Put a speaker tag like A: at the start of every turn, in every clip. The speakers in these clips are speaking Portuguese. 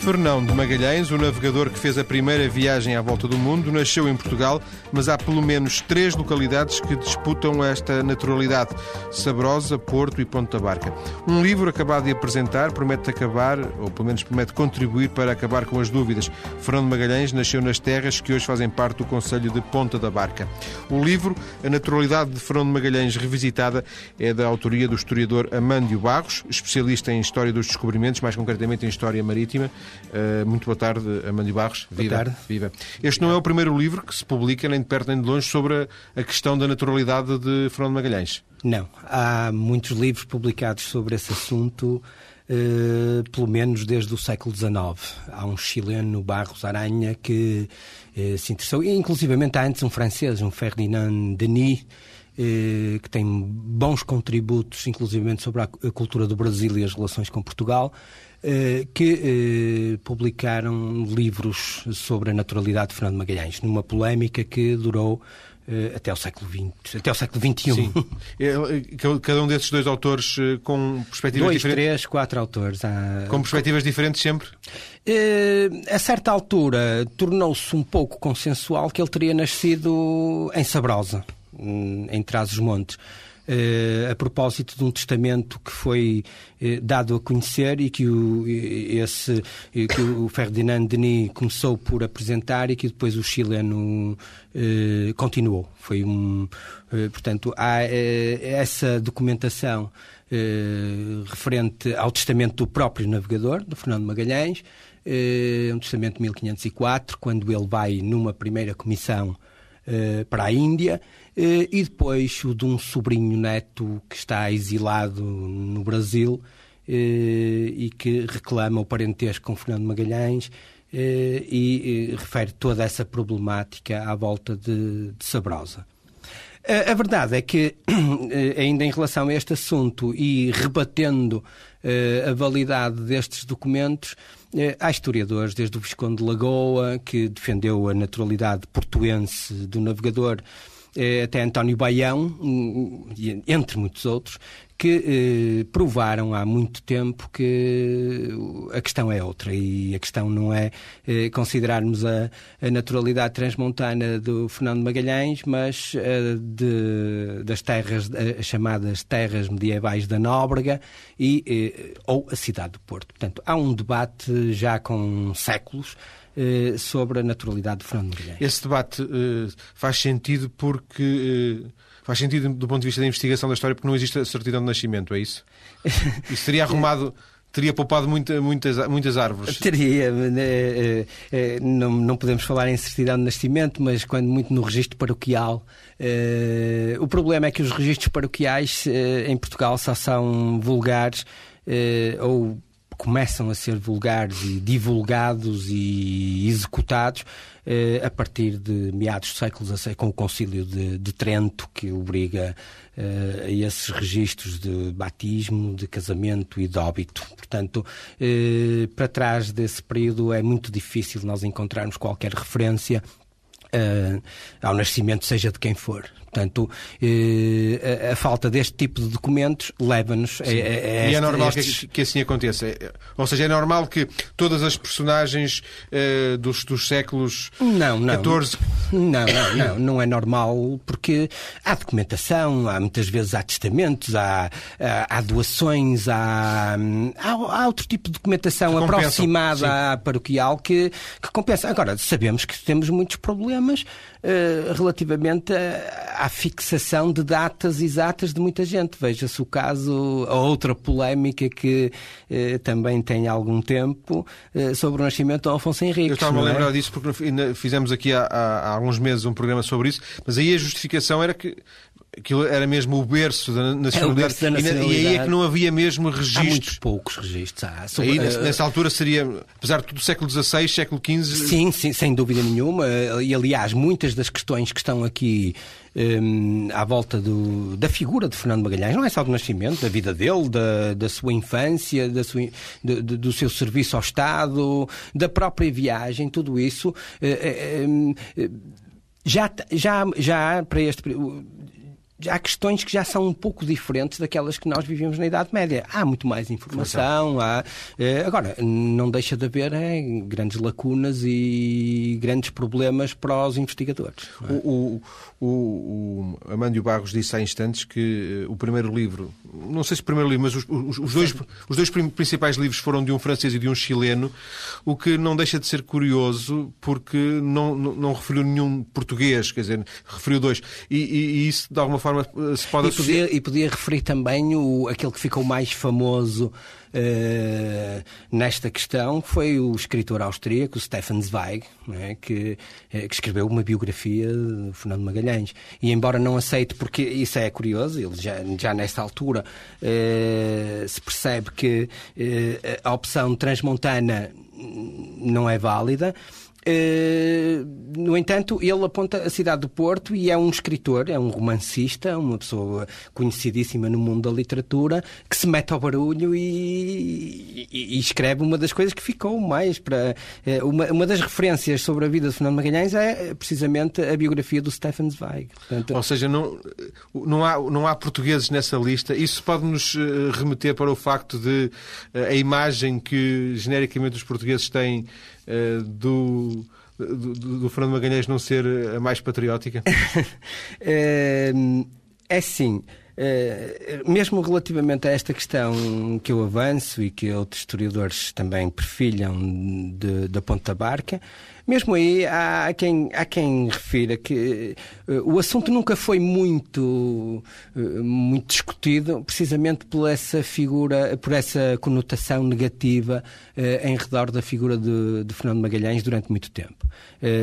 A: Fernão de Magalhães, o navegador que fez a primeira viagem à volta do mundo, nasceu em Portugal, mas há pelo menos três localidades que disputam esta naturalidade: Sabrosa, Porto e Ponta Barca. Um livro acabado de apresentar promete acabar, ou pelo menos promete contribuir para acabar com as dúvidas. Fernão de Magalhães nasceu nas terras que hoje fazem parte do Conselho de Ponta da Barca. O livro, A Naturalidade de Fernão de Magalhães Revisitada, é da autoria do historiador Amândio Barros, especialista em História dos Descobrimentos, mais concretamente em História Marítima. Uh, muito boa tarde, Amândio Barros.
B: Viva. Boa tarde.
A: Viva. Este não é o primeiro livro que se publica, nem de perto nem de longe, sobre a questão da naturalidade de Fernando Magalhães.
B: Não. Há muitos livros publicados sobre esse assunto, uh, pelo menos desde o século XIX. Há um chileno, Barros Aranha, que uh, se interessou, e inclusivamente há antes um francês, um Ferdinand Denis, que tem bons contributos, inclusivamente sobre a cultura do Brasil e as relações com Portugal. Eh, que eh, publicaram livros sobre a naturalidade de Fernando Magalhães, numa polémica que durou eh, até o século XX, até o século XXI. Sim.
A: Cada um desses dois autores com perspectivas
B: dois,
A: diferentes?
B: três, quatro autores. Há...
A: Com perspectivas diferentes sempre?
B: a certa altura tornou-se um pouco consensual que ele teria nascido em Sabrosa, hum, em Trás-os-Montes. Eh, a propósito de um testamento que foi eh, dado a conhecer e que o, esse, que o Ferdinand Denis começou por apresentar e que depois o chileno eh, continuou. Foi um, portanto, há essa documentação referente ao testamento do próprio navegador, do Fernando Magalhães, um testamento de 1504, quando ele vai numa primeira comissão para a Índia eh, e depois o de um sobrinho neto que está exilado no Brasil eh, e que reclama o parentesco com Fernando Magalhães eh, e refere toda essa problemática à volta de, de Sabrosa. A verdade é que, ainda em relação a este assunto e rebatendo a validade destes documentos, há historiadores, desde o Visconde de Lagoa, que defendeu a naturalidade portuense do navegador, eh, até António Baião, entre muitos outros, que eh, provaram há muito tempo que a questão é outra e a questão não é eh, considerarmos a, a, naturalidade transmontana do Fernando Magalhães, mas eh, de, das terras, as chamadas terras medievais da Nóbrega e, eh, ou a cidade do Porto. Portanto, há um debate já com séculos eh, sobre a naturalidade de Fernando Nogueira.
A: Esse debate eh, faz sentido porque. Eh, faz sentido do ponto de vista da investigação da história porque não existe a certidão de nascimento, é isso? Isso seria arrumado. Teria poupado muita, muitas, muitas árvores.
B: Teria. Não, não podemos falar em certidão de nascimento, mas quando muito no registro paroquial. o problema é que os registros paroquiais em Portugal só são vulgares ou começam a ser vulgares e divulgados e executados eh, a partir de meados do século XVI, com o Concílio de, de Trento, que obriga eh, a esses registros de batismo, de casamento e de óbito. Portanto, eh, para trás desse período é muito difícil nós encontrarmos qualquer referência Uh, ao nascimento, seja de quem for. Portanto, eh, a, a, falta deste tipo de documentos leva-nos a, a,
A: E é normal estes... que, que, assim aconteça. Ou seja, é normal que todas as personagens eh, dos, dos séculos
B: não, não,
A: XIV...
B: Não, não, não, não é normal porque há documentação, há muitas vezes há testamentos, há, há, há doações, há, há, há, outro tipo de documentação aproximada sim. à paroquial que, que compensa. Agora, sabemos que temos muitos problemas uh, relativamente a à fixação de datas exatas de muita gente. Veja-se o caso, a outra polémica que eh, também tem algum tempo eh, sobre o nascimento de Alfonso Henrique.
A: Eu estava a é? lembrar disso porque fizemos aqui há, há, há alguns meses um programa sobre isso, mas aí a justificação era que aquilo era mesmo o berço da nacionalidade,
B: é berço da nacionalidade.
A: E, aí é que não havia mesmo registros. Há
B: muito poucos registros. Há.
A: Sobre, aí, uh, nessa altura seria, apesar de tudo, século XVI, século XV...
B: Sim, sim, sem dúvida nenhuma. E aliás, muitas das questões que estão aqui um, à volta do, da figura de Fernando Magalhães, não é só do nascimento, da vida dele, da, da sua infância, da sua, do, do, seu serviço ao Estado, da própria viagem, tudo isso... Uh, uh, já, já, já para este há questões que já são um pouco diferentes daquelas que nós vivíamos na Idade Média. Há muito mais informação, há, eh, agora, não deixa de haver é, grandes lacunas e grandes problemas para os investigadores.
A: É? O, o, o, o Amândio Barros disse há instantes que o primeiro livro, não sei se o primeiro livro, mas os, os, os dois, os dois principais livros foram de um francês e de um chileno, o que não deixa de ser curioso porque não, não, não referiu nenhum português, quer dizer, referiu dois. E, e, e isso, de alguma forma, se pode
B: e podia, e podia referir também o, aquele que ficou mais famoso Uh, nesta questão foi o escritor austríaco Stefan Zweig, é? que, uh, que, escreveu uma biografia de Fernando Magalhães. E embora não aceite, porque isso é curioso, ele já, já nesta altura uh, se percebe que a opção transmontana não é válida. Uh, no entanto, ele aponta a cidade do Porto e é um escritor, é um romancista, uma pessoa conhecidíssima no mundo da literatura, que se mete ao barulho e, e, e escreve uma das coisas que ficou mais para. Uh, uma, uma das referências sobre a vida de Fernando Magalhães é precisamente a biografia do Stefan Zweig.
A: Portanto, Ou seja, não, não, há, não há portugueses nessa lista. Isso pode nos eh, remeter para o facto de a imagem que genericamente os portugueses têm do, do, do, Fernando Magalhães não ser a mais patriótica?
B: é, é sim. É, mesmo relativamente a esta questão que eu avanço e que outros historiadores também perfilham da Ponta Barca, mesmo aí há quem, há quem refira que uh, o assunto nunca foi muito, uh, muito discutido, precisamente por essa figura, por essa conotação negativa uh, em redor da figura de, de, Fernando Magalhães durante muito tempo.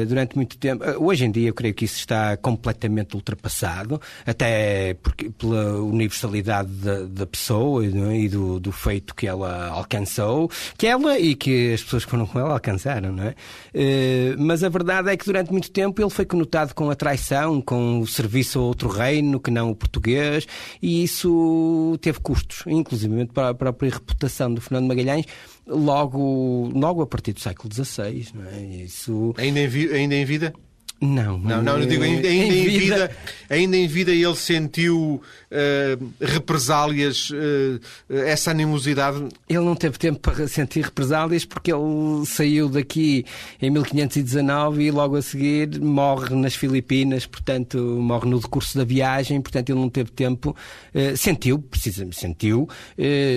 B: durante muito tempo. hoje em dia eu creio que isso está completamente ultrapassado, até porque, pela universalidade da, da pessoa é? e do, do feito que ela alcançou, que ela e que as pessoas que foram com ela alcançaram, não é? Mas a verdade é que durante muito tempo ele foi conotado com a traição, com o serviço a outro reino que não o português, e isso teve custos, inclusive para a própria reputação do Fernando Magalhães, logo, logo a partir do século XVI. É? Isso...
A: ainda, em ainda em vida?
B: Não,
A: não, não, eu digo ainda, ainda em, vida... vida... ainda em vida ele sentiu uh, represálias, uh, essa animosidade.
B: Ele não teve tempo para sentir represálias porque ele saiu daqui em 1519 e logo a seguir morre nas Filipinas, portanto morre no decurso da viagem, portanto ele não teve tempo. Uh, sentiu, precisamente sentiu,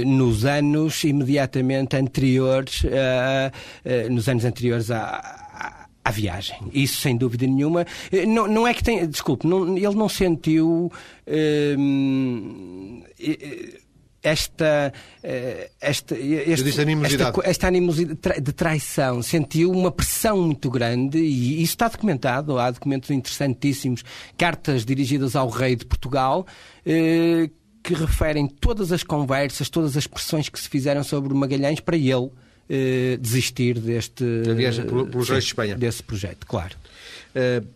B: nos anos imediatamente anteriores, nos anos anteriores à à viagem. Isso sem dúvida nenhuma. Eh, não, não é que tem. Desculpe, não, ele não sentiu. Hum, esta, esta,
A: este, animosidade.
B: esta, esta animosidade de traição, sentiu uma pressão muito grande e isso está documentado. Há documentos interessantíssimos, cartas dirigidas ao rei de Portugal, eh, que referem todas as conversas, todas as pressões que se fizeram sobre Magalhães para ele eh, desistir deste.
A: Da viagem pelos reis de Espanha.
B: Desse projeto, claro.
A: Uh,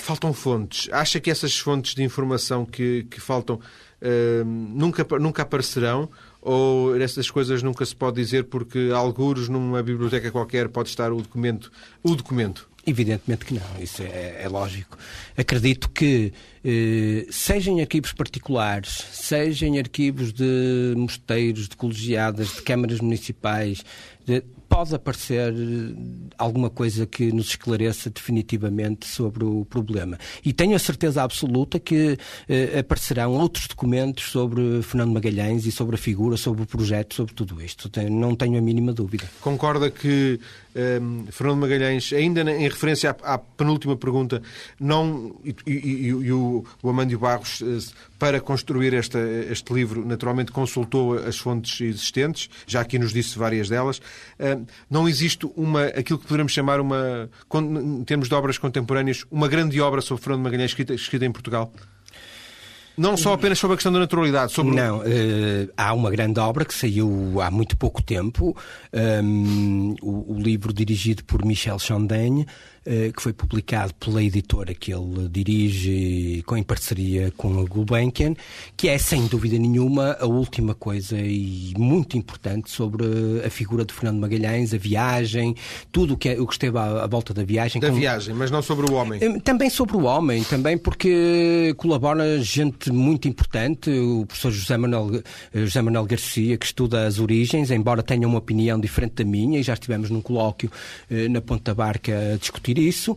A: faltam fontes. Acha que essas fontes de informação que, que faltam uh, nunca, nunca aparecerão? Ou essas coisas nunca se pode dizer porque, alguns, numa biblioteca qualquer, pode estar o documento? O documento.
B: Evidentemente que não, isso é, é lógico. Acredito que, eh, seja em arquivos particulares, seja em arquivos de mosteiros, de colegiadas, de câmaras municipais, de, pode aparecer eh, alguma coisa que nos esclareça definitivamente sobre o problema. E tenho a certeza absoluta que eh, aparecerão outros documentos sobre Fernando Magalhães e sobre a figura, sobre o projeto, sobre tudo isto. Não tenho a mínima dúvida.
A: Concorda que ehm, Fernando Magalhães, ainda em referência à, à penúltima pergunta, não e, e, e, e o, o Amândio Barros eh, para construir esta, este livro, naturalmente consultou as fontes existentes, já aqui nos disse várias delas. Não existe uma, aquilo que poderíamos chamar uma, em termos de obras contemporâneas, uma grande obra sobre Fernando Magalhães escrita, escrita em Portugal? Não só apenas sobre a questão da naturalidade. Sobre...
B: Não, uh, há uma grande obra que saiu há muito pouco tempo, um, o, o, livro dirigido por Michel Chandaigne, que foi publicado pela editora que ele dirige com, em parceria com a Gulbenkian, que é, sem dúvida nenhuma, a última coisa e muito importante sobre a figura de Fernando Magalhães, a viagem, tudo o que, é, o que esteve à, volta da viagem.
A: Da viagem, mas não sobre o homem.
B: Também sobre o homem, também porque colabora gente muito importante, o professor José Manuel, José Manuel Garcia, que estuda as origens, embora tenha uma opinião diferente da minha, e já estivemos num colóquio eh, na Ponta Barca a discutir isso.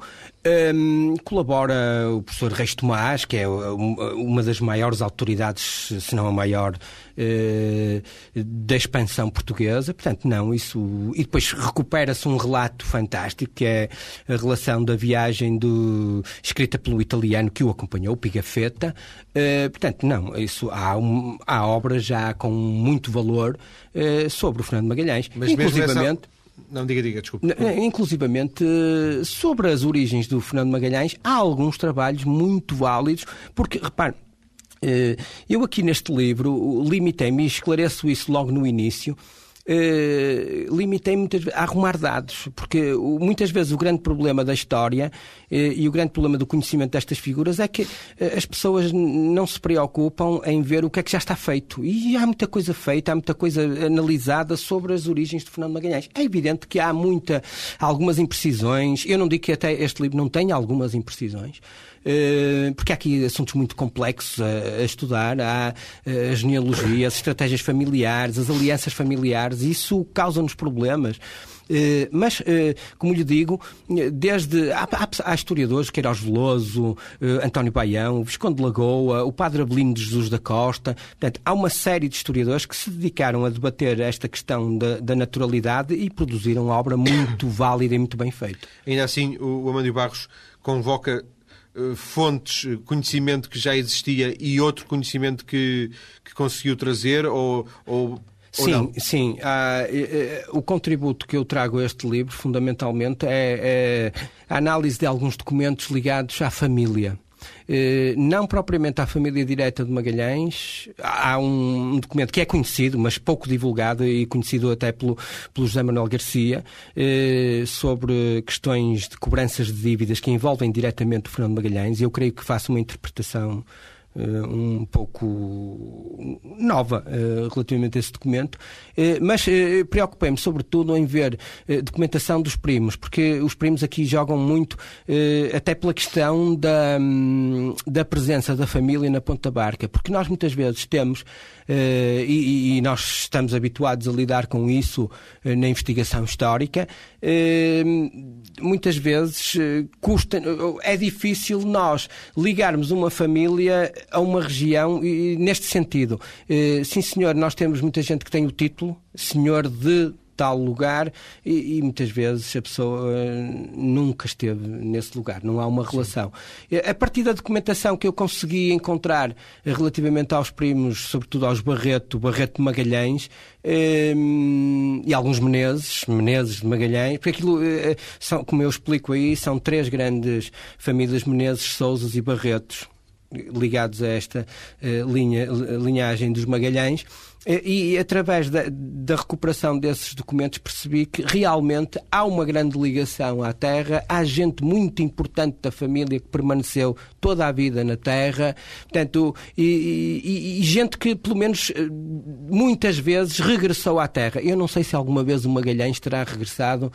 B: Um, colabora o professor Reis Tomás, que é uma das maiores autoridades, se não a maior, uh, da expansão portuguesa. Portanto, não, isso. E depois recupera-se um relato fantástico, que é a relação da viagem do, escrita pelo italiano que o acompanhou, o Pigafetta. Uh, portanto, não, isso há, um, há obras já com muito valor uh, sobre o Fernando Magalhães.
A: Mas inclusivamente. Não, diga, diga, desculpe.
B: Inclusivamente, sobre as origens do Fernando Magalhães, há alguns trabalhos muito válidos, porque, repare, eh, eu aqui neste livro limitei-me e esclareço isso logo no início eh, limitei muitas vezes a arrumar dados, porque muitas vezes o grande problema da história eh, e o grande problema do conhecimento destas figuras é que eh, as pessoas não se preocupam em ver o que é que já está feito. E há muita coisa feita, há muita coisa analisada sobre as origens de Fernando Magalhães. É evidente que há muita, algumas imprecisões. Eu não digo que até este livro não tenha algumas imprecisões. Eh, porque há aqui assuntos muito complexos a, estudar. Há eh, a genealogia, as estratégias familiares, as alianças familiares. Isso causa-nos problemas. Uh, mas, como lhe digo, desde. Há, há, historiadores, Queiroz Veloso, António Baião, Visconde de Lagoa, o Padre Abelino de Jesus da Costa. Portanto, há uma série de historiadores que se dedicaram a debater esta questão da, da naturalidade e produziram uma obra muito válida e muito bem feita.
A: Ainda assim, o, o Amandio Barros convoca eh, fontes, eh, conhecimento que já existia e outro conhecimento que, que conseguiu trazer ou, ou
B: Sim, sim. Ah, o contributo que eu trago a este livro, fundamentalmente, é, é a análise de alguns documentos ligados à família. Eh, não propriamente à família direta de Magalhães. Há um documento que é conhecido, mas pouco divulgado e conhecido até pelo, pelo José Manuel Garcia, eh, sobre questões de cobranças de dívidas que envolvem diretamente o Fernando Magalhães. Eu creio que faço uma interpretação um pouco nova uh, relativamente a esse documento, uh, mas preocupei-me sobretudo em ver documentação dos primos, porque os primos aqui jogam muito, até pela questão da, um, da presença da família na Ponta Barca, porque nós muitas vezes temos e, nós estamos habituados a lidar com isso na investigação histórica. Uh, muitas vezes custa, é difícil nós ligarmos uma família a uma região neste sentido. sim, senhor, nós temos muita gente que tem o título, senhor de tal lugar e, e, muitas vezes a pessoa eh, nunca esteve nesse lugar, não há uma relação. Sim. A partir da documentação que eu consegui encontrar relativamente aos primos, sobretudo aos Barreto, Barreto de Magalhães eh, e alguns Menezes, Menezes de Magalhães, porque aquilo, eh, são, como eu explico aí, são três grandes famílias Menezes, Sousas e Barretos ligados a esta linha, linhagem dos Magalhães e, através da, da, recuperação desses documentos percebi que realmente há uma grande ligação à terra, há gente muito importante da família que permaneceu toda a vida na terra, portanto, e, e, e gente que pelo menos eh, muitas vezes regressou à terra. Eu não sei se alguma vez o Magalhães terá regressado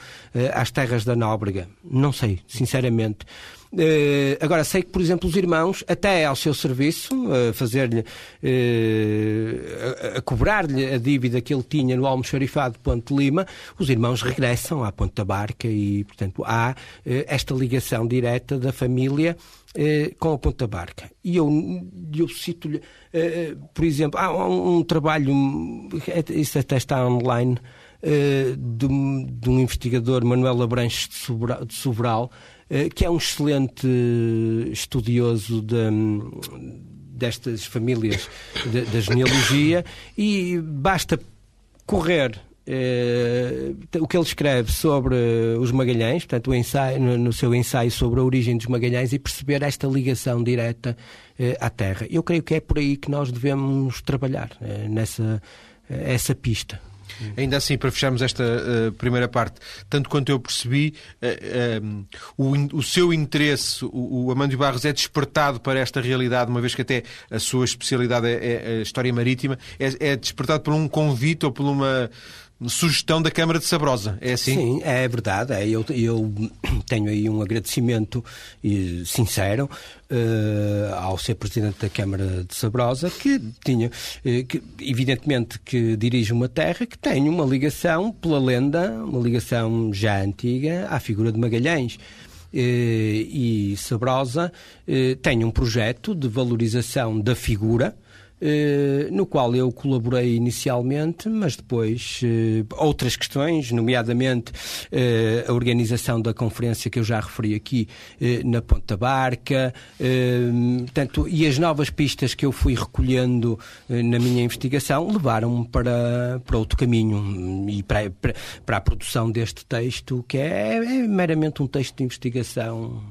B: às terras da Nóbrega, não sei, sinceramente. Uh, agora, sei que, por exemplo, os irmãos, até ao seu serviço, uh, fazer-lhe, uh, a, a cobrar-lhe a dívida que ele tinha no almoxarifado de Ponte Lima, os irmãos regressam à Ponta Barca e, portanto, há esta ligação direta da família com a Ponta Barca. E eu, eu cito-lhe, por exemplo, há um, um, trabalho, isso até está online, de, de, um investigador, Manuel Abranches de Sobral, de Sobral eh, que é um excelente estudioso de, destas famílias da genealogia e basta correr Uh, o que ele escreve sobre os Magalhães, portanto, ensaio, no, no, seu ensaio sobre a origem dos Magalhães e perceber esta ligação direta uh, à Terra. Eu creio que é por aí que nós devemos trabalhar, nessa essa pista.
A: Ainda assim, para fecharmos esta uh, primeira parte, tanto quanto eu percebi, uh, o, o, seu interesse, o, o Amândio Barros é despertado para esta realidade, uma vez que até a sua especialidade é, é a história marítima, é, é despertado por um convite ou por uma sugestão da Câmara de Sabrosa, é assim?
B: Sim, é verdade. É, eu, eu tenho aí um agradecimento sincero uh, ao ser Presidente da Câmara de Sabrosa, que tinha, uh, que, evidentemente, que dirige uma terra que tem uma ligação, pela lenda, uma ligação já antiga, à figura de Magalhães. Uh, e Sabrosa tem um projeto de valorização da figura no qual eu colaborei inicialmente, mas depois eh, outras questões, nomeadamente eh, a organização da conferência que eu já referi aqui na Ponta Barca, tanto, e as novas pistas que eu fui recolhendo na minha investigação levaram-me para, para outro caminho e para, para, para a produção deste texto, que é, é meramente um texto de investigação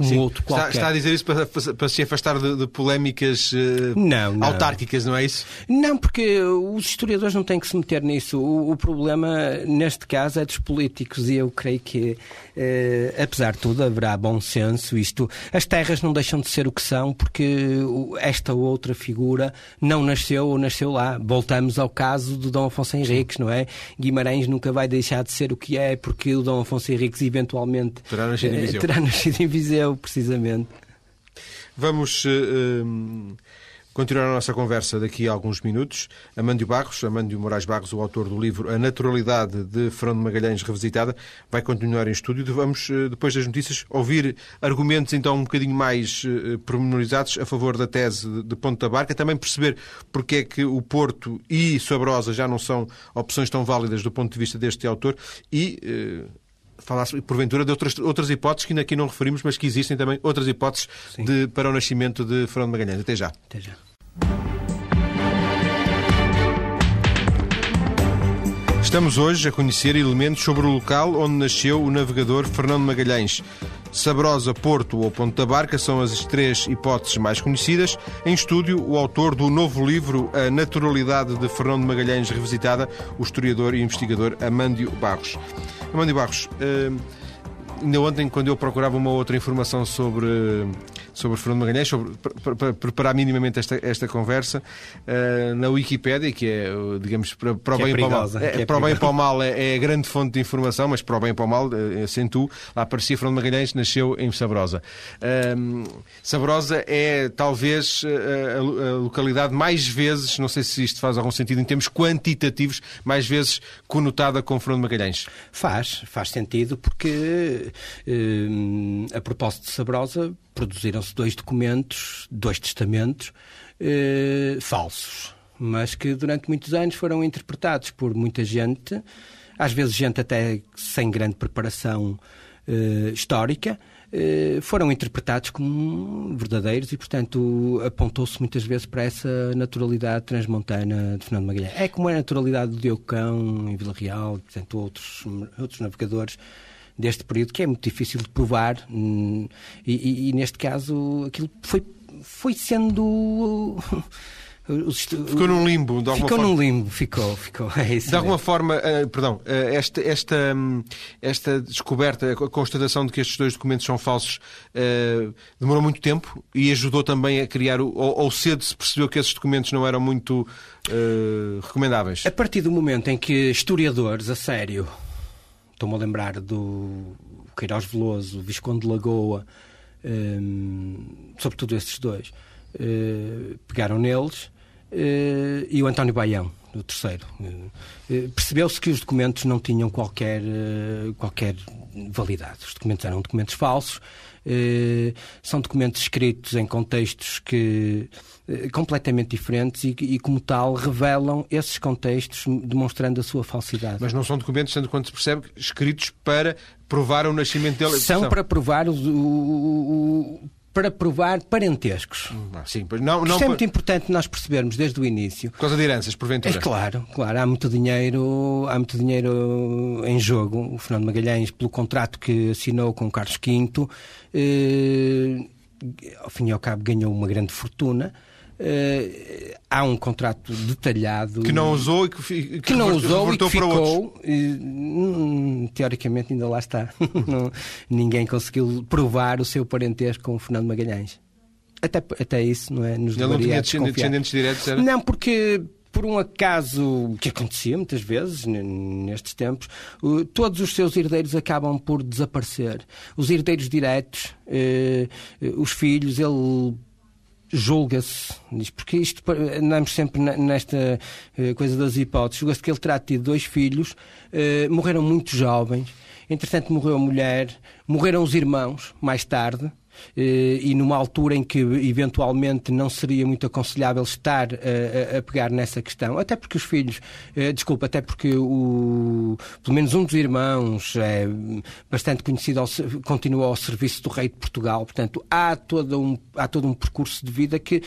B: como Sim. outro qualquer.
A: Está, está, a dizer isso para, para, se afastar de, de polémicas uh, não, não. autárquicas, não é isso?
B: Não, porque os historiadores não têm que se meter nisso. O, o problema, neste caso, é dos políticos e eu creio que, uh, apesar de tudo, haverá bom senso. Isto, as terras não deixam de ser o que são porque esta outra figura não nasceu ou nasceu lá. Voltamos ao caso do Dom Afonso Henriques, não é? Guimarães nunca vai deixar de ser o que é porque o Dom Afonso Henriques eventualmente
A: terá nascido em Viseu.
B: Uh, terá nascido em Viseu precisamente.
A: Vamos uh, continuar a nossa conversa daqui a alguns minutos. Amândio Barros, Amândio Moraes Barros, o autor do livro A Naturalidade de Fernando Magalhães Revisitada, vai continuar em estúdio. Vamos, uh, depois das notícias, ouvir argumentos então um bocadinho mais uh, pormenorizados a favor da tese de, Ponta Barca, também perceber porque é que o Porto e Sabrosa já não são opções tão válidas do ponto de vista deste autor e falasse, porventura, de outras, outras hipóteses que ainda aqui não referimos, mas que existem também outras hipóteses de, para o nascimento de Fernando Magalhães. Até já.
B: Até já.
A: Estamos hoje a conhecer elementos sobre o local onde nasceu o navegador Fernando Magalhães. Sabrosa, Porto ou Ponte da Barca são as três hipóteses mais conhecidas. Em estúdio, o autor do novo livro A Naturalidade de Fernando Magalhães Revisitada, o historiador e investigador Amândio Barros. Amândio Barros, uh, ainda ontem, quando eu procurava uma outra informação sobre sobre Fernando Magalhães, sobre, para, para, preparar minimamente esta, esta conversa, uh, na Wikipédia, que é, digamos, para, para o
B: que
A: bem
B: é
A: e para o mal.
B: É,
A: é para o bem e para o mal é, é, a grande fonte de informação, mas para o bem e para o mal, acentuo, lá aparecia Fernando Magalhães, nasceu em Sabrosa. Uh, Sabrosa é talvez a, a, localidade mais vezes, não sei se isto faz algum sentido em termos quantitativos, mais vezes conotada com Fernando Magalhães.
B: Faz, faz sentido, porque a propósito de Sabrosa, produziram-se dois documentos, dois testamentos eh, falsos, mas que durante muitos anos foram interpretados por muita gente, às vezes gente até sem grande preparação eh, histórica, eh, foram interpretados como verdadeiros e, portanto, apontou-se muitas vezes para essa naturalidade transmontana de Fernando Magalhães. É como a naturalidade do Diogo Cão em Vila Real, portanto, outros, outros navegadores deste período, que é muito difícil de provar, hum, e, e, e neste caso aquilo foi, foi sendo.
A: Ficou num limbo, de alguma
B: ficou
A: forma.
B: num limbo, ficou, ficou. É
A: de alguma mesmo. forma, uh, perdão, uh, esta, esta, um, esta descoberta, a constatação de que estes dois documentos são falsos, uh, demorou muito tempo e ajudou também a criar, ou, ou cedo se percebeu que esses documentos não eram muito recomendáveis?
B: A partir do momento em que historiadores, a sério, Estou-me a lembrar do Queiroz Veloso, Visconde de Lagoa, um, sobretudo esses dois, uh, pegaram neles e o António Baião, o terceiro. Uh, Percebeu-se que os documentos não tinham qualquer, qualquer validade. Os documentos eram documentos falsos, são documentos escritos em contextos que eh, completamente diferentes e, e, como tal, revelam esses contextos, demonstrando a sua falsidade.
A: Mas não são documentos, tanto quanto se percebe, escritos para provar o nascimento dele?
B: São para provar o, o, o para provar parentescos.
A: Hum, ah, sim, não,
B: não Isto é muito importante nós percebermos desde o início.
A: Por causa de heranças, porventura.
B: É claro, claro. Há muito dinheiro, há muito dinheiro em jogo. O Fernando Magalhães, pelo contrato que assinou com Carlos V, eh, ao fim e ao cabo ganhou uma grande fortuna. Uh, há um contrato detalhado
A: que não usou e que, que,
B: que não usou e que ficou e, teoricamente ainda lá está não, ninguém conseguiu provar o seu parentesco com o Fernando Magalhães até, até isso não é nos
A: Ele não tinha descendentes diretos era?
B: não porque por um acaso que acontecia muitas vezes nestes tempos, todos os seus herdeiros acabam por desaparecer. Os herdeiros diretos, eh, os filhos, ele julga-se, porque isto andamos sempre nesta eh, coisa das hipóteses, julga-se que ele terá tido dois filhos, eh, morreram muito jovens, entretanto morreu a mulher, morreram os irmãos mais tarde, e numa altura em que eventualmente não seria muito aconselhável estar a, a pegar nessa questão, até porque os filhos, desculpa, até porque o, pelo menos um dos irmãos é bastante conhecido, ao, continua ao serviço do rei de Portugal, portanto há todo um, há todo um percurso de vida que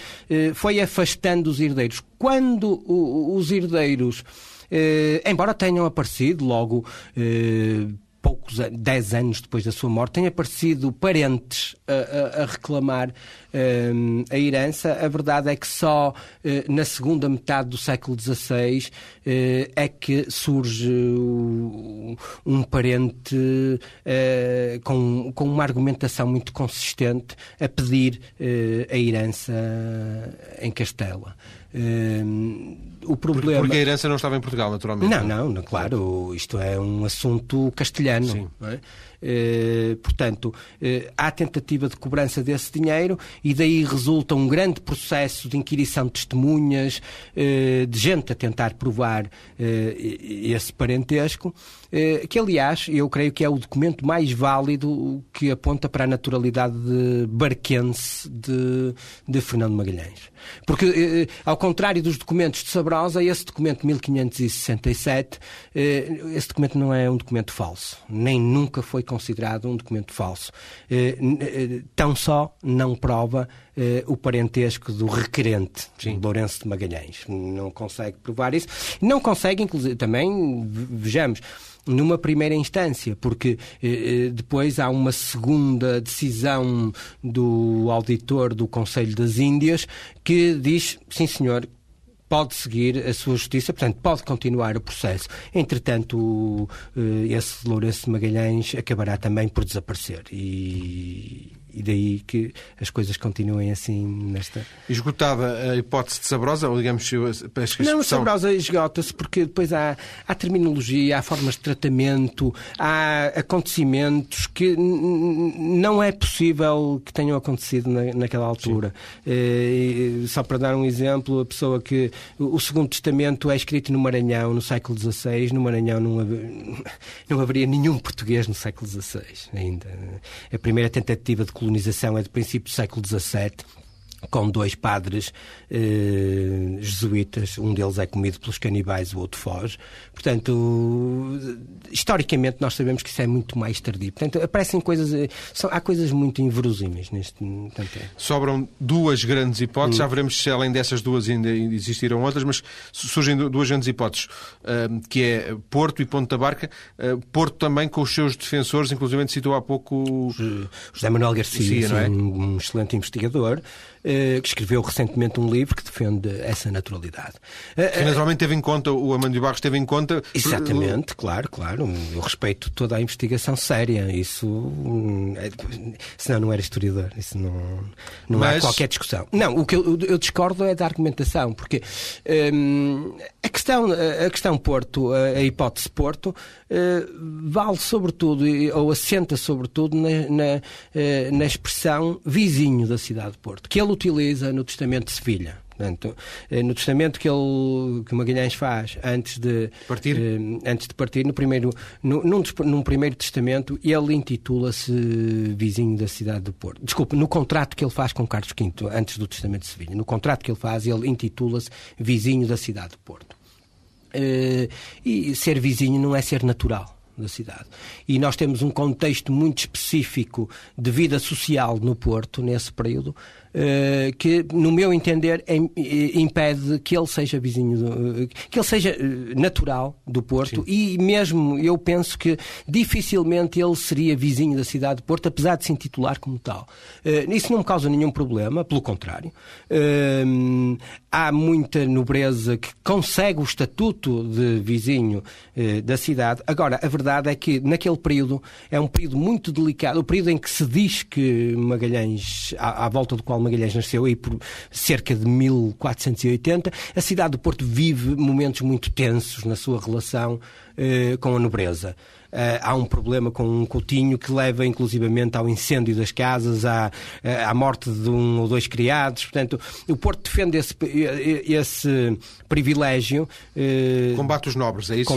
B: foi afastando os herdeiros. Quando os herdeiros eh, embora tenham aparecido logo eh, poucos, dez anos depois da sua morte, têm aparecido parentes a, a, a reclamar um, a herança. A verdade é que só uh, na segunda metade do século XVI uh, é que surge uh, um parente com, com uma argumentação muito consistente a pedir a herança em Castela.
A: o problema... Porque a herança não estava em Portugal, naturalmente.
B: Não, não, não claro. Isto é um assunto castelhano. Sim. É? Eh, portanto, eh, há tentativa de cobrança desse dinheiro e daí resulta um grande processo de inquirição de testemunhas, eh, de gente a tentar provar esse parentesco, que aliás eu creio que é o documento mais válido que aponta para a naturalidade de barquense de, de Fernando Magalhães. Porque, ao contrário dos documentos de Sabrosa, esse documento de 1567, esse documento não é um documento falso, nem nunca foi considerado um documento falso. Eh, eh, tão só não prova eh, o parentesco do requerente, Sim. Lourenço de Magalhães. Não consegue provar isso. Não consegue, inclusive, também, vejamos, numa primeira instância, porque eh, depois há uma segunda decisão do auditor do Conselho das Índias que diz, sim senhor, pode seguir a sua justiça, portanto, pode continuar o processo. Entretanto, eh, esse Lourenço de Magalhães acabará também por desaparecer. E e daí que as coisas continuem assim nesta.
A: Esgotada a hipótese de Sabrosa, ou digamos,
B: a expressão... Não, Sabrosa esgota-se porque depois há, há terminologia, há formas de tratamento, há acontecimentos que não é possível que tenham acontecido na, naquela altura. Eh, só para dar um exemplo, a pessoa que. O Segundo Testamento é escrito no Maranhão, no século XVI. No Maranhão não, não haveria nenhum português no século XVI ainda. A primeira tentativa de colonização é do princípio do século XVII com dois padres eh, jesuítas, um deles é comido pelos canibais, o outro foge. Portanto, historicamente nós sabemos que isso é muito mais tardio. Portanto, aparecem coisas, eh, são, há coisas muito inverosímeis neste. Portanto, é.
A: Sobram duas grandes hipóteses, hum. já veremos se além dessas duas ainda existiram outras, mas surgem duas grandes hipóteses, que é Porto e Ponta Barca. Eh, Porto também com os seus defensores, inclusive citou há pouco
B: José Manuel Garcia, Sim, é? um excelente investigador. Eh, que escreveu recentemente um livro que defende essa naturalidade.
A: Eh, que naturalmente teve em conta, o Amândio Barros teve em conta.
B: Exatamente, claro, claro. Eu respeito toda a investigação séria. Isso. Hum, é, senão não era historiador. Isso não, não Mas... há qualquer discussão. Não, o que eu, eu discordo é da argumentação, porque hum, a, questão, a questão Porto, a hipótese Porto, eh, vale sobretudo, ou assenta sobretudo na, na, na expressão vizinho da cidade de Porto, que ele utiliza no Testamento de Sevilha. Portanto, eh, no testamento que, ele, que Magalhães faz antes de
A: partir,
B: eh, antes de partir no primeiro, no, num, num primeiro testamento, ele intitula-se vizinho da cidade do Porto. Desculpe, no contrato que ele faz com Carlos V, antes do testamento de Sevilha, no contrato que ele faz, ele intitula-se vizinho da cidade do Porto. Uh, e ser vizinho não é ser natural da cidade. E nós temos um contexto muito específico de vida social no Porto, nesse período, que, no meu entender, impede que ele seja vizinho, do, que ele seja natural do Porto Sim. e mesmo eu penso que dificilmente ele seria vizinho da cidade de Porto, apesar de se intitular como tal. Isso não me causa nenhum problema, pelo contrário. Há muita nobreza que consegue o estatuto de vizinho da cidade. Agora, a verdade é que naquele período é um período muito delicado, o período em que se diz que Magalhães, à, à volta do qual Magalhães nasceu, aí por cerca de 1480, a cidade do Porto vive momentos muito tensos na sua relação eh, com a nobreza. Uh, há um problema com um coutinho que leva inclusivamente ao incêndio das casas, à, eh, à morte de um ou dois criados. Portanto, o Porto defende esse, esse privilégio.
A: Combate os nobres, é isso?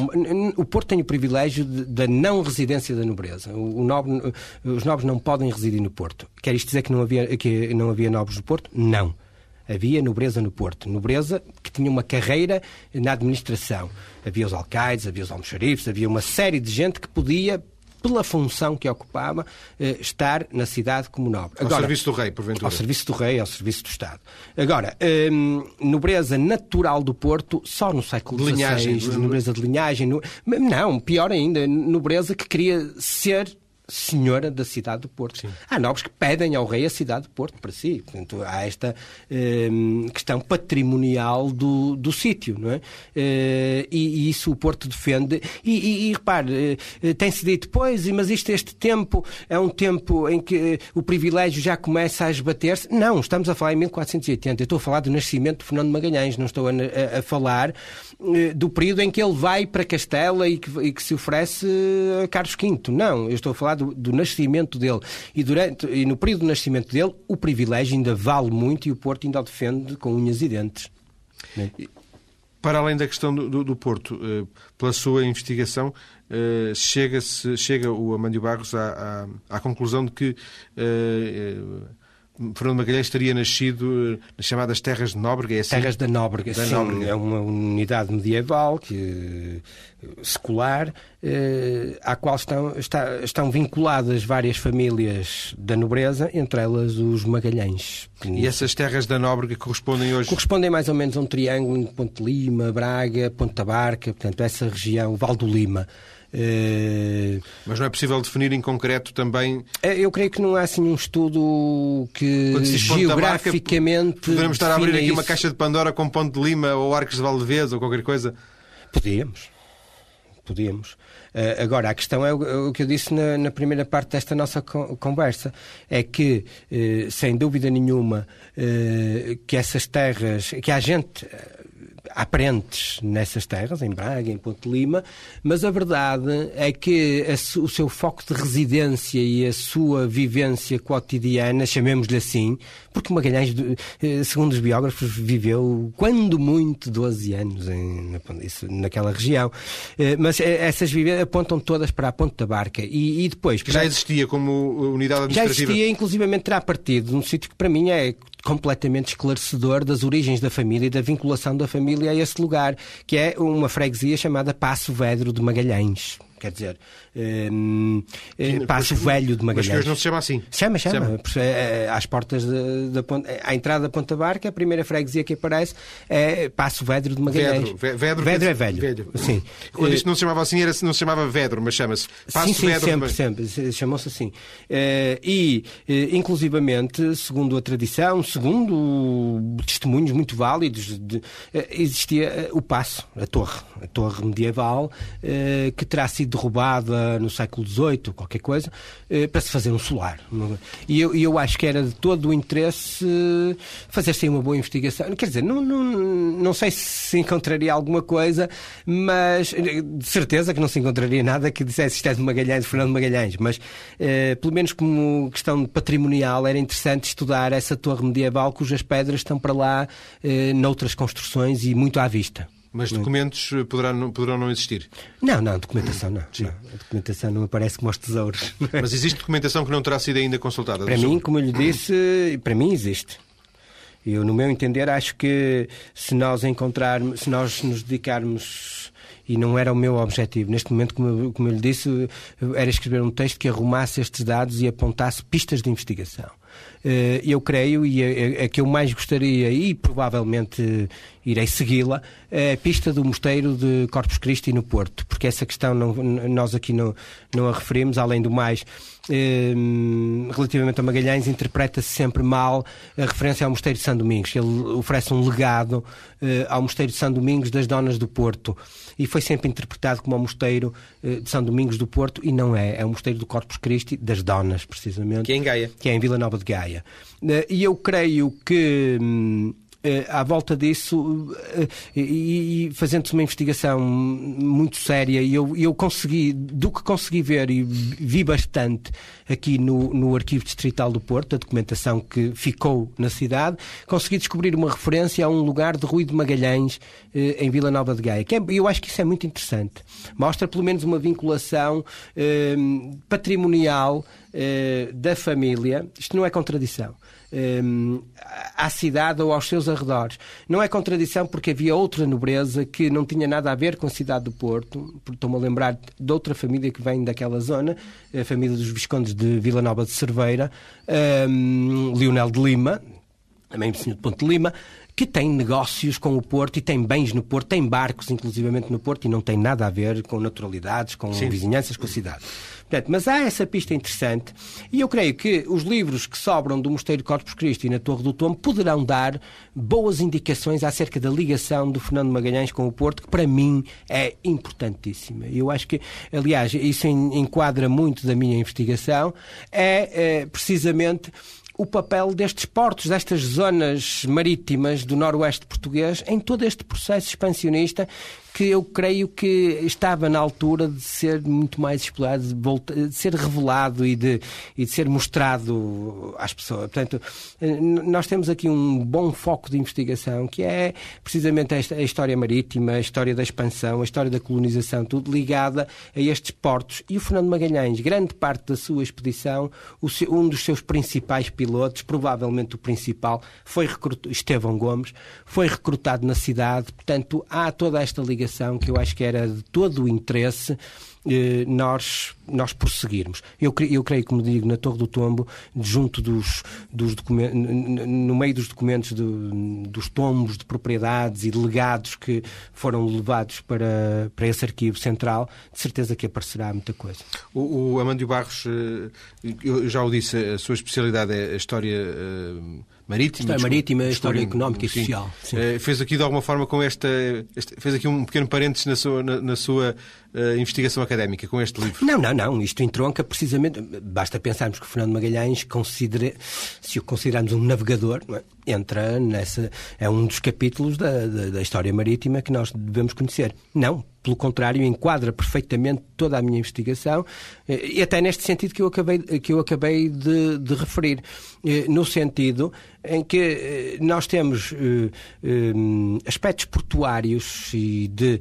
B: O Porto tem o privilégio da não residência da nobreza. O nobre, os nobres não podem residir no Porto. Quer isto dizer que não havia, que não havia nobres no Porto? Não havia nobreza no Porto. Nobreza que tinha uma carreira na administração. Havia os alcaides, havia os almoxarifes, havia uma série de gente que podia pela função que ocupava, eh, estar na cidade como nobre.
A: Agora, ao serviço do rei, porventura.
B: Ao serviço do rei, ao serviço do Estado. Agora, hum, nobreza natural do Porto, só no século XVI. Linhagem. Nobreza de linhagem. No... Não, pior ainda, nobreza que queria ser senhora da cidade do Porto. Sim. Há nobres que pedem ao rei a cidade do Porto para si. Portanto, há esta eh, questão patrimonial do, do sítio, não é? Eh, e, e, isso o Porto defende. E, e, e repare, eh, tem-se dito, pois, mas isto, este tempo é um tempo em que o privilégio já começa a esbater-se. Não, estamos a falar em 1480. Eu estou a falar do nascimento de Fernando Magalhães, não estou a, a, a falar eh, do período em que ele vai para Castela e que, e que se oferece a Carlos V. Não, eu estou a falar do, do, nascimento dele. E, durante, e no período do nascimento dele, o privilégio ainda vale muito e o Porto ainda o defende com unhas e dentes.
A: Né? Para além da questão do, do, do Porto, eh, pela sua investigação, eh, chega, chega o Amândio Barros à, à, à conclusão de que eh, Fernando Magalhães teria nascido eh, nas chamadas Terras de Nóbrega, é assim?
B: Terras da Nóbrega, da sim. Nóbrega. É uma unidade medieval, que, secular, eh, à qual estão, está, estão vinculadas várias famílias da nobreza, entre elas os Magalhães.
A: E essas terras da Nóbrega correspondem hoje?
B: Correspondem mais ou menos a um triângulo em Ponte Lima, Braga, Ponta Barca, portanto, essa região, Val do Lima.
A: Eh, Mas não é possível definir em concreto também.
B: Eh, eu creio que não há assim um estudo que geograficamente.
A: Poderemos estar a abrir aqui isso. uma caixa de Pandora com Ponte de Lima ou Arcos de Valdevez ou qualquer coisa?
B: Podíamos. Podíamos. Uh, agora, a questão é o, o que eu disse na, na, primeira parte desta nossa conversa: é que, uh, sem dúvida nenhuma, uh, que essas terras, que há gente aparentes nessas terras, em Braga, em Ponte Lima, mas a verdade é que a, o seu foco de residência e a sua vivência cotidiana, chamemos-lhe assim, porque Magalhães, eh, segundo os biógrafos, viveu, quando muito, 12 anos em, naquela região. Eh, mas eh, essas vivências apontam todas para a Ponte da Barca. E, e depois...
A: Já existia como unidade administrativa?
B: Já existia, inclusivamente terá partido de um sítio que para mim é completamente esclarecedor das origens da família e da vinculação da família a esse lugar, que é uma freguesia chamada Passo Vedro de Magalhães. Quer dizer, um, eh, Passo Velho de Magalhães. Mas
A: que hoje não se chama assim.
B: Chama, chama. chama. É, às portas da, ponta, à entrada da Ponta Barca, a primeira freguesia que aparece é Passo Vedro de Magalhães.
A: Vedro, vedro, vedro é velho. velho. Sim. Quando isto não se chamava assim, era, não se chamava Vedro, mas chama-se Passo
B: sim, sim,
A: Vedro.
B: Sempre, de... sempre. Chamou-se assim. E, inclusivamente, segundo a tradição, segundo testemunhos muito válidos, de, existia o Passo, a torre, a torre medieval, que terá sido derrubada no século XVIII, qualquer coisa, eh, para se fazer um solar. E eu, eu acho que era de todo o interesse fazer-se uma boa investigação. Quer dizer, não, não, não sei se encontraria alguma coisa, mas eh, de certeza que não se encontraria nada que dissesse isto é de Magalhães, Fernando Magalhães, mas eh, pelo menos como questão patrimonial era interessante estudar essa torre medieval cujas pedras estão para lá noutras construções e muito à vista.
A: Mas documentos poderão, poderão não existir?
B: Não, não, documentação não. não. A documentação não aparece como os tesouros.
A: Mas existe documentação que não terá sido ainda consultada?
B: Para mim, como eu lhe disse, para mim existe. Eu, no meu entender, acho que se nós encontrarmos, se nós nos dedicarmos e não era o meu objetivo. Neste momento, como como eu lhe disse, era escrever um texto que arrumasse estes dados e apontasse pistas de investigação. Eh, eu creio, e a, a que eu mais gostaria, e provavelmente irei segui-la, é a pista do Mosteiro de Corpus Christi no Porto, porque essa questão não, nós aqui não, não a referimos, além do mais, eh, relativamente a Magalhães, interpreta-se sempre mal a referência ao Mosteiro de São Domingos. Ele oferece um legado eh, ao Mosteiro de São Domingos das Donas do Porto e foi sempre interpretado como o Mosteiro eh, de São Domingos do Porto e não é, é o Mosteiro do Corpus Christi das Donas, precisamente.
A: Que é em Gaia.
B: Que é em Vila Nova de Gaia. Eh, e eu creio que hum, à volta disso eh, e, fazendo-se uma investigação muito séria e eu, eu consegui, do que consegui ver e vi bastante aqui no, no Arquivo Distrital do Porto, a documentação que ficou na cidade, consegui descobrir uma referência a um lugar de Rui de Magalhães eh, em Vila Nova de Gaia. Que é, eu acho que isso é muito interessante. Mostra pelo menos uma vinculação eh, patrimonial eh, da família. Isto não é contradição um, à cidade ou aos seus arredores. Não é contradição porque havia outra nobreza que não tinha nada a ver com a cidade do Porto. Estou-me a lembrar de outra família que vem daquela zona, a família dos Viscondes de Vila Nova de Cerveira, um, Leonel de Lima, também o senhor de Ponte de Lima, que tem negócios com o Porto e tem bens no Porto, tem barcos inclusivamente no Porto e não tem nada a ver com naturalidades, com Sim. vizinhanças com a cidade. Portanto, mas há essa pista interessante e eu creio que os livros que sobram do Mosteiro Corpus e na Torre do Tombo poderão dar boas indicações acerca da ligação do Fernando Magalhães com o Porto, que para mim é importantíssima. Eu acho que, aliás, isso enquadra muito da minha investigação, é, é precisamente o papel destes portos, destas zonas marítimas do noroeste português em todo este processo expansionista que eu creio que estava na altura de ser muito mais explorado, de, ser revelado e de, e de ser mostrado às pessoas. Portanto, nós temos aqui um bom foco de investigação que é precisamente a história marítima, a história da expansão, a história da colonização, tudo ligada a estes portos. E o Fernando Magalhães, grande parte da sua expedição, um dos seus principais pilotos, provavelmente o principal, foi Estevão Gomes, foi recrutado na cidade. Portanto, há toda esta ligação investigação que eu acho que era de todo o interesse eh, nós, nós prosseguirmos. Eu, eu creio, como digo, na Torre do Tombo, junto dos, dos documentos, no meio dos documentos do, dos tombos de propriedades e delegados que foram levados para, para esse arquivo central, de certeza que aparecerá muita coisa.
A: O, o Amandio Barros, eh, eu já o disse, a sua especialidade é a história eh, marítima.
B: História marítima, história, económica e social.
A: Sim. Uh, fez aqui de alguma forma com esta, fez aqui um pequeno parênteses na sua, na, na sua uh, investigação académica com este livro.
B: Não, não, não. Isto entronca precisamente. Basta pensarmos que Fernando Magalhães considera, se o considerarmos um navegador, é? entra nessa. É um dos capítulos da, da, da história marítima que nós devemos conhecer. Não, pelo contrário, enquadra perfeitamente toda a minha investigação, eh, e até neste sentido que eu acabei, que eu acabei de, de referir, no sentido em que eh, nós temos eh, eh, aspectos portuários e de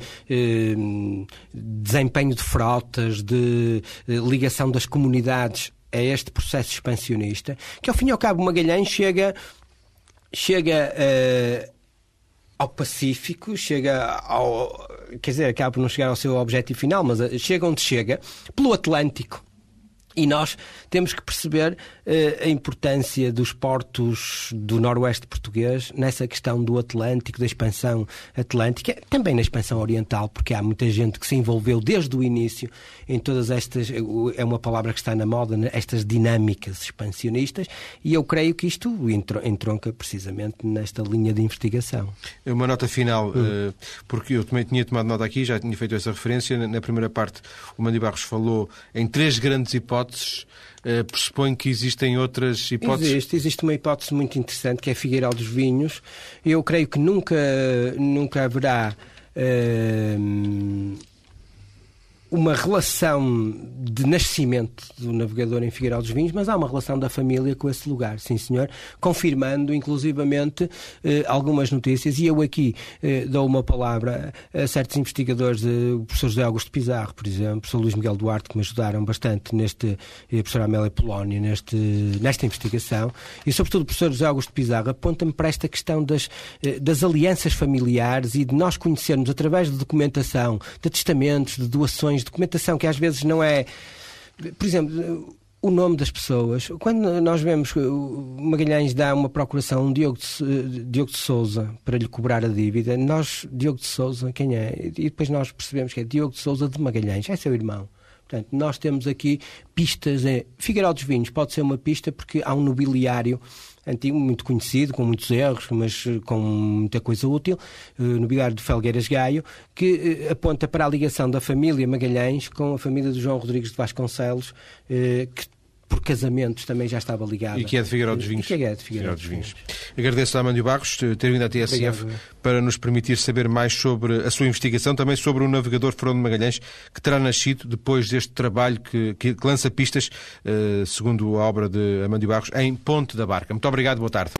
B: desempenho de frotas, de ligação das comunidades a este processo expansionista, que ao fim e ao cabo Magalhães chega, chega ao Pacífico, chega ao. Quer dizer, acaba por não chegar ao seu objetivo final, mas chega onde chega, pelo Atlântico. E nós temos que perceber uh, a importância dos portos do noroeste português nessa questão do Atlântico, da expansão atlântica, também na expansão oriental, porque há muita gente que se envolveu desde o início em todas estas, é uma palavra que está na moda, né, estas dinâmicas expansionistas, e eu creio que isto entronca precisamente nesta linha de investigação.
A: Uma nota final, hum. uh, porque eu também tinha tomado nota aqui, já tinha feito essa referência, na primeira parte o Mandi Barros falou em três grandes hipóteses hipóteses, uh, pressupõe que existem outras hipóteses?
B: Existe, existe uma hipótese muito interessante que é Figueiral dos Vinhos. Eu creio que nunca, nunca haverá. Uh, uma relação de nascimento do navegador em Figueiredo dos Vinhos, mas há uma relação da família com esse lugar, sim senhor, confirmando inclusivamente eh, algumas notícias. E eu aqui eh, dou uma palavra a certos investigadores, eh, o professor José Augusto Pizarro, por exemplo, o professor Luís Miguel Duarte, que me ajudaram bastante neste, e a professora Amélia Polónia, neste, nesta investigação, e sobretudo o professor José Augusto Pizarro aponta-me para esta questão das, eh, das alianças familiares e de nós conhecermos através de documentação, de testamentos, de doações, documentação que às vezes não é. Por exemplo, o nome das pessoas. Quando nós vemos que Magalhães dá uma procuração a um Diogo de, Diogo de Souza para lhe cobrar a dívida, nós, Diogo de Souza, quem é? E depois nós percebemos que é Diogo de Souza de Magalhães, é seu irmão. Portanto, nós temos aqui pistas. É, Figueiredo dos Vinhos pode ser uma pista porque há um nobiliário antigo, muito conhecido, com muitos erros, mas eh, com muita coisa útil, uh, nobiliário de Felgueiras Gaio, que uh, aponta para a ligação da família Magalhães com a família do João Rodrigues de Vasconcelos, que por casamentos também já estava ligada.
A: E que é de Figueiredo dos Vinhos.
B: E que é de Figueiredo dos Vinhos.
A: Agradeço a Amandio Barros ter vindo à TSF Obrigado. para nos permitir saber mais sobre a sua investigação, também sobre o navegador Fernando Magalhães, que terá nascido depois deste trabalho que, que lança pistas, segundo a obra de Amandio Barros, em Ponte da Barca. Muito obrigado, boa tarde.